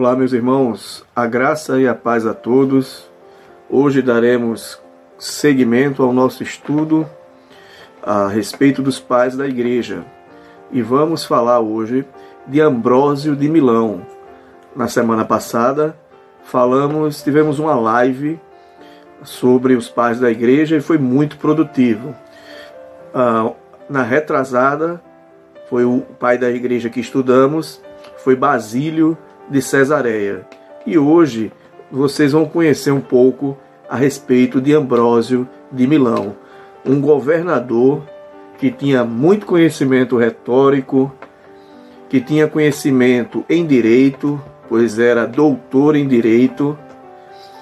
Olá, meus irmãos, a graça e a paz a todos. Hoje daremos seguimento ao nosso estudo a respeito dos pais da igreja e vamos falar hoje de Ambrósio de Milão. Na semana passada falamos, tivemos uma live sobre os pais da igreja e foi muito produtivo. Ah, na retrasada foi o pai da igreja que estudamos, foi Basílio de Cesareia. E hoje vocês vão conhecer um pouco a respeito de Ambrósio de Milão, um governador que tinha muito conhecimento retórico, que tinha conhecimento em direito, pois era doutor em direito,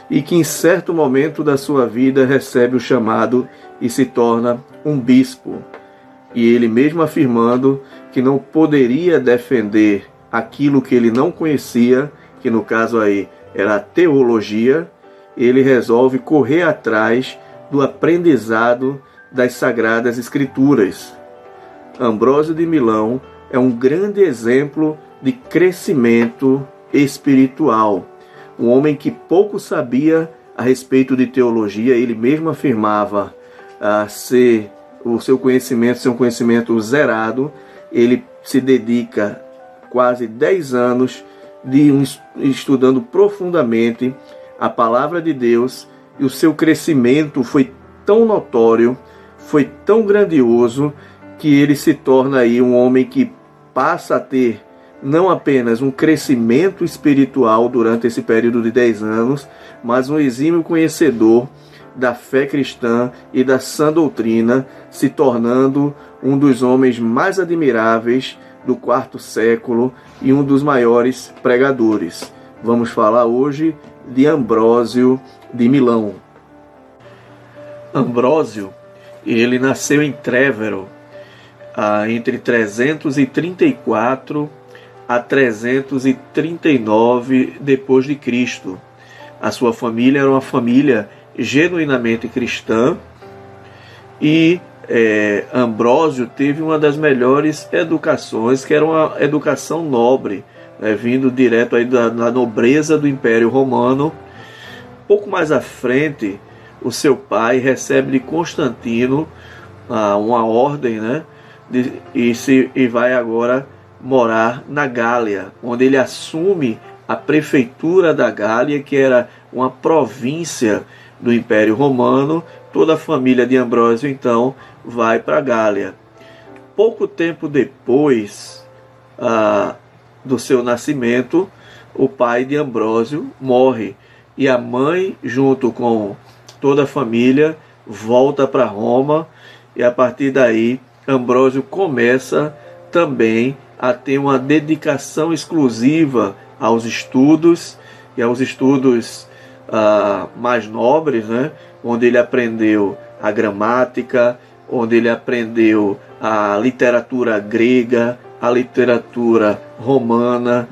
e que em certo momento da sua vida recebe o chamado e se torna um bispo. E ele mesmo afirmando que não poderia defender aquilo que ele não conhecia, que no caso aí era a teologia, ele resolve correr atrás do aprendizado das sagradas escrituras. Ambrósio de Milão é um grande exemplo de crescimento espiritual. Um homem que pouco sabia a respeito de teologia, ele mesmo afirmava a ser o seu conhecimento ser um conhecimento zerado. Ele se dedica quase 10 anos de um, estudando profundamente a palavra de Deus e o seu crescimento foi tão notório, foi tão grandioso que ele se torna aí um homem que passa a ter não apenas um crescimento espiritual durante esse período de 10 anos, mas um exímio conhecedor da fé cristã e da sã doutrina, se tornando um dos homens mais admiráveis do quarto século e um dos maiores pregadores. Vamos falar hoje de Ambrósio de Milão. Ambrósio, ele nasceu em Trevero entre 334 a 339 depois de Cristo. A sua família era uma família genuinamente cristã e é, Ambrósio teve uma das melhores educações, que era uma educação nobre, né, vindo direto aí da, da nobreza do Império Romano. Pouco mais à frente, o seu pai recebe de Constantino ah, uma ordem, né, de, e, se, e vai agora morar na Gália, onde ele assume a prefeitura da Gália, que era uma província do Império Romano. Toda a família de Ambrósio então vai para a Gália. Pouco tempo depois ah, do seu nascimento, o pai de Ambrósio morre e a mãe, junto com toda a família, volta para Roma e a partir daí Ambrósio começa também a ter uma dedicação exclusiva aos estudos e aos estudos ah, mais nobres, né? onde ele aprendeu a gramática, onde ele aprendeu a literatura grega, a literatura romana,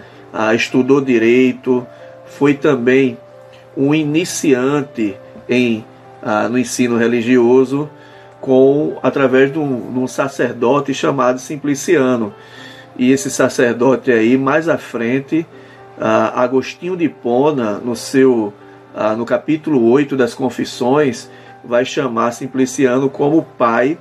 estudou direito, foi também um iniciante em, ah, no ensino religioso com através de um, de um sacerdote chamado Simpliciano. E esse sacerdote aí, mais à frente, ah, Agostinho de Pona, no seu ah, no capítulo 8 das Confissões, vai chamar Simpliciano como pai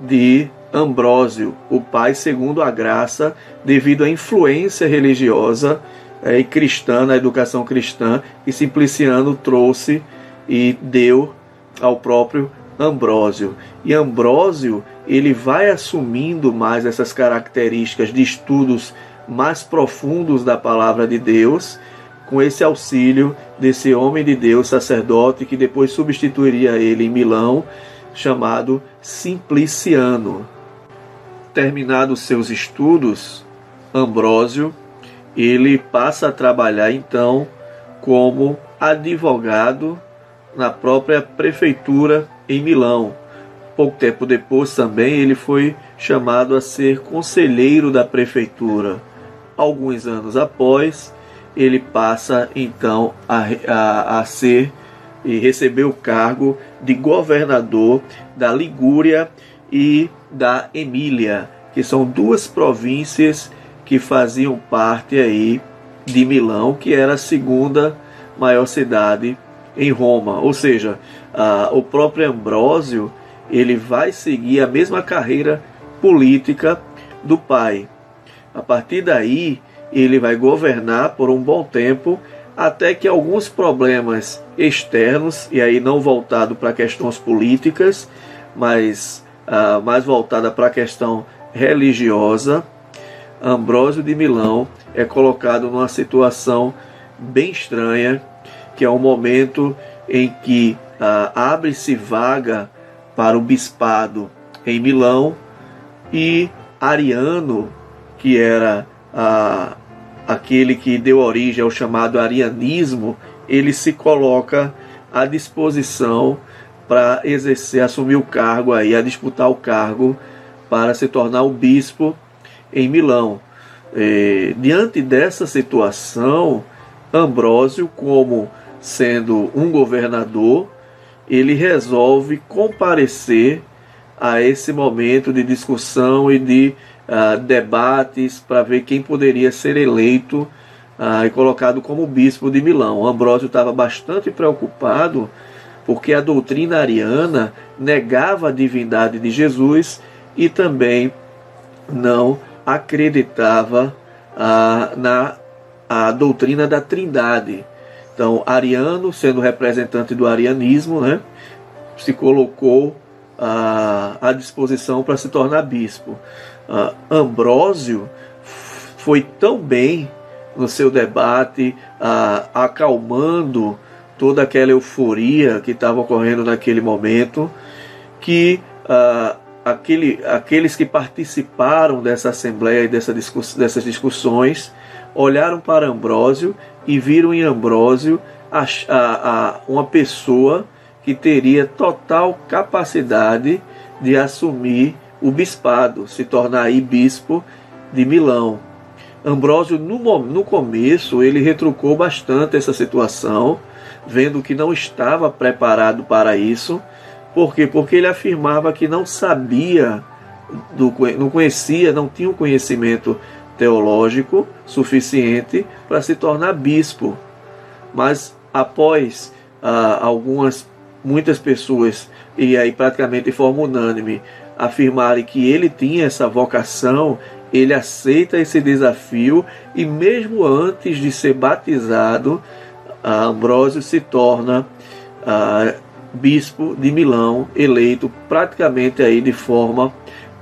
de Ambrósio, o pai segundo a graça, devido à influência religiosa eh, e cristã, na educação cristã, que Simpliciano trouxe e deu ao próprio Ambrósio. E Ambrósio, ele vai assumindo mais essas características de estudos mais profundos da palavra de Deus, com esse auxílio desse homem de Deus, sacerdote, que depois substituiria ele em Milão, chamado Simpliciano. Terminados seus estudos, Ambrósio, ele passa a trabalhar então como advogado na própria prefeitura em Milão. Pouco tempo depois também ele foi chamado a ser conselheiro da prefeitura. Alguns anos após, ele passa então a, a, a ser e receber o cargo de governador da Ligúria e da Emília, que são duas províncias que faziam parte aí de Milão, que era a segunda maior cidade em Roma. Ou seja, a, o próprio Ambrósio ele vai seguir a mesma carreira política do pai. A partir daí, ele vai governar por um bom tempo até que alguns problemas externos, e aí não voltado para questões políticas, mas uh, mais voltada para a questão religiosa, Ambrósio de Milão é colocado numa situação bem estranha, que é o um momento em que uh, abre-se vaga para o bispado em Milão e Ariano, que era uh, aquele que deu origem ao chamado arianismo, ele se coloca à disposição para exercer, assumir o cargo aí, a disputar o cargo para se tornar o bispo em Milão. É, diante dessa situação, Ambrósio, como sendo um governador, ele resolve comparecer a esse momento de discussão e de uh, debates para ver quem poderia ser eleito uh, e colocado como bispo de Milão. Ambrósio estava bastante preocupado porque a doutrina ariana negava a divindade de Jesus e também não acreditava ah, na a doutrina da Trindade. Então, Ariano, sendo representante do arianismo, né, se colocou à disposição para se tornar bispo. Ah, Ambrósio foi tão bem no seu debate, ah, acalmando toda aquela euforia que estava ocorrendo naquele momento, que ah, aquele, aqueles que participaram dessa assembleia e dessa discuss, dessas discussões olharam para Ambrósio e viram em Ambrósio a, a, a, uma pessoa que teria total capacidade de assumir o bispado, se tornar aí bispo de Milão. Ambrósio, no, no começo, ele retrucou bastante essa situação, vendo que não estava preparado para isso. Por quê? Porque ele afirmava que não sabia, do, não conhecia, não tinha um conhecimento teológico suficiente para se tornar bispo. Mas após ah, algumas, muitas pessoas, e aí praticamente de forma unânime, afirmarem que ele tinha essa vocação, ele aceita esse desafio e mesmo antes de ser batizado, Ambrósio se torna bispo de Milão, eleito praticamente aí de forma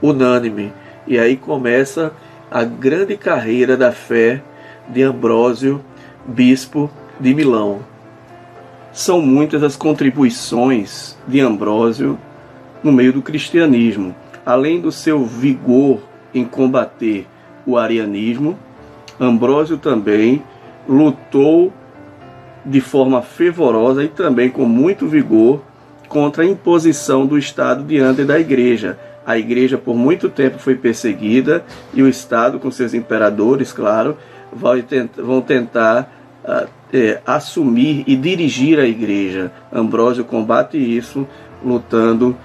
unânime. E aí começa a grande carreira da fé de Ambrósio, bispo de Milão. São muitas as contribuições de Ambrósio no meio do cristianismo. Além do seu vigor em combater o arianismo, Ambrósio também lutou de forma fervorosa e também com muito vigor contra a imposição do Estado diante da Igreja. A Igreja por muito tempo foi perseguida e o Estado, com seus imperadores, claro, vão tentar uh, é, assumir e dirigir a Igreja. Ambrósio combate isso, lutando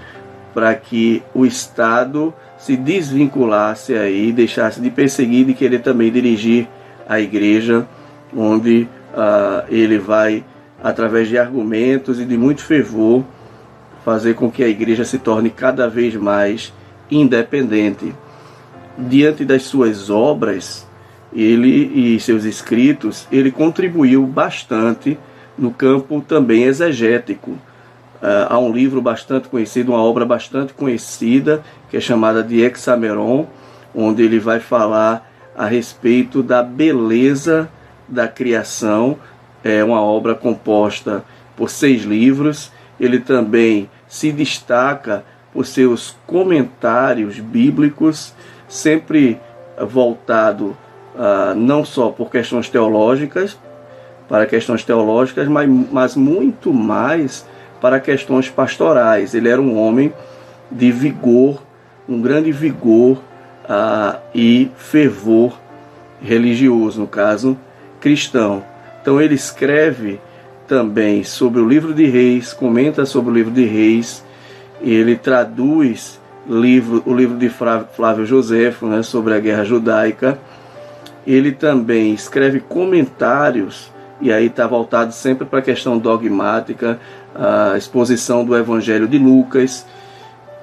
para que o Estado se desvinculasse aí, deixasse de perseguir e querer também dirigir a igreja, onde uh, ele vai, através de argumentos e de muito fervor, fazer com que a igreja se torne cada vez mais independente. Diante das suas obras, ele e seus escritos, ele contribuiu bastante no campo também exegético Uh, há um livro bastante conhecido, uma obra bastante conhecida, que é chamada de Hexameron, onde ele vai falar a respeito da beleza da criação. É uma obra composta por seis livros. Ele também se destaca por seus comentários bíblicos, sempre voltado uh, não só por questões teológicas, para questões teológicas, mas, mas muito mais para questões pastorais. Ele era um homem de vigor, um grande vigor ah, e fervor religioso, no caso cristão. Então ele escreve também sobre o livro de Reis, comenta sobre o livro de Reis, ele traduz livro, o livro de Flávio Joséfo né, sobre a guerra judaica ele também escreve comentários, e aí está voltado sempre para a questão dogmática, a exposição do Evangelho de Lucas.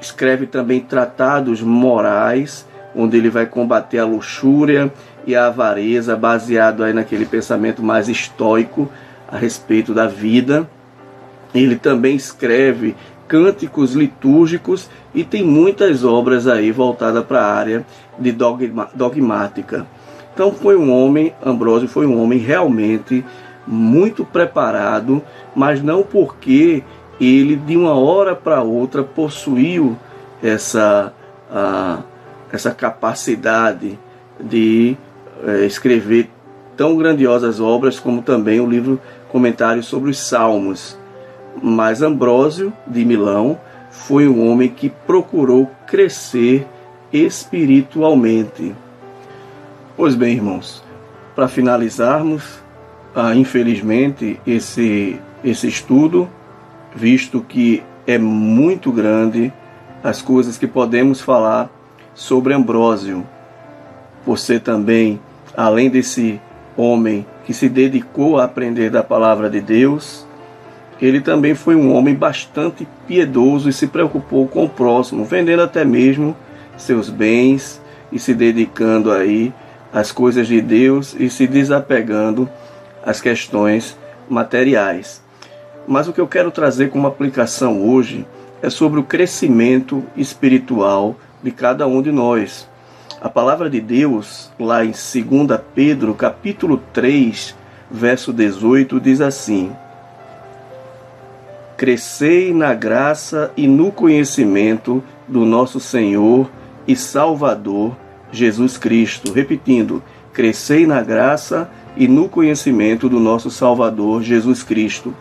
Escreve também tratados morais, onde ele vai combater a luxúria e a avareza, baseado aí naquele pensamento mais estoico a respeito da vida. Ele também escreve cânticos litúrgicos e tem muitas obras aí voltadas para a área de dogma, dogmática. Então foi um homem, Ambrósio foi um homem realmente muito preparado, mas não porque ele de uma hora para outra possuiu essa, a, essa capacidade de é, escrever tão grandiosas obras como também o livro Comentário sobre os Salmos. Mas Ambrósio de Milão foi um homem que procurou crescer espiritualmente. Pois bem, irmãos, para finalizarmos, ah, infelizmente, esse, esse estudo, visto que é muito grande as coisas que podemos falar sobre Ambrósio, ser também, além desse homem que se dedicou a aprender da palavra de Deus, ele também foi um homem bastante piedoso e se preocupou com o próximo, vendendo até mesmo seus bens e se dedicando aí as coisas de Deus e se desapegando às questões materiais. Mas o que eu quero trazer como aplicação hoje é sobre o crescimento espiritual de cada um de nós. A palavra de Deus, lá em 2 Pedro, capítulo 3, verso 18, diz assim: Crescei na graça e no conhecimento do nosso Senhor e Salvador Jesus Cristo. Repetindo, crescei na graça e no conhecimento do nosso Salvador Jesus Cristo.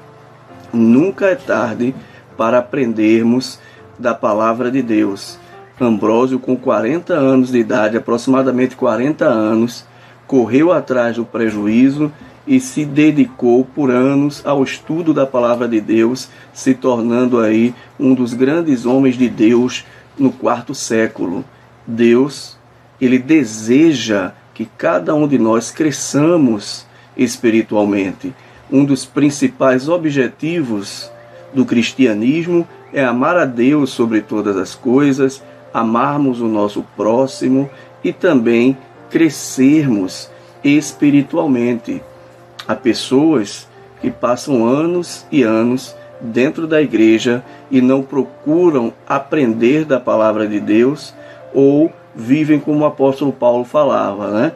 Nunca é tarde para aprendermos da palavra de Deus. Ambrósio, com 40 anos de idade, aproximadamente 40 anos, correu atrás do prejuízo e se dedicou por anos ao estudo da palavra de Deus, se tornando aí um dos grandes homens de Deus no quarto século. Deus ele deseja que cada um de nós cresçamos espiritualmente. Um dos principais objetivos do cristianismo é amar a Deus sobre todas as coisas, amarmos o nosso próximo e também crescermos espiritualmente. Há pessoas que passam anos e anos dentro da igreja e não procuram aprender da palavra de Deus ou vivem como o apóstolo Paulo falava, né?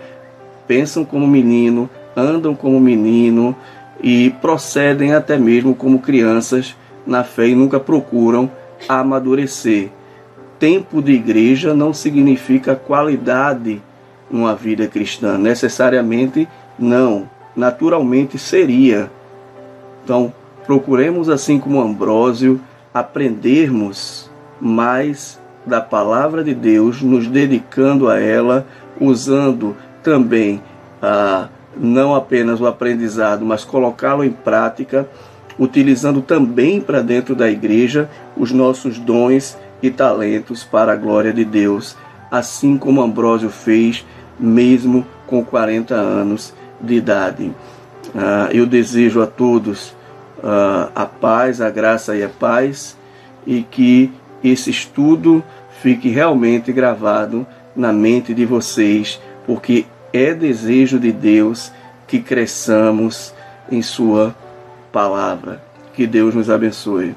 Pensam como menino, andam como menino e procedem até mesmo como crianças na fé e nunca procuram amadurecer. Tempo de igreja não significa qualidade numa vida cristã, necessariamente não, naturalmente seria. Então, procuremos assim como Ambrósio aprendermos mais da palavra de Deus, nos dedicando a ela, usando também ah, não apenas o aprendizado, mas colocá-lo em prática, utilizando também para dentro da igreja os nossos dons e talentos para a glória de Deus, assim como Ambrósio fez, mesmo com 40 anos de idade. Ah, eu desejo a todos ah, a paz, a graça e a paz, e que esse estudo fique realmente gravado na mente de vocês, porque é desejo de Deus que cresçamos em Sua palavra. Que Deus nos abençoe.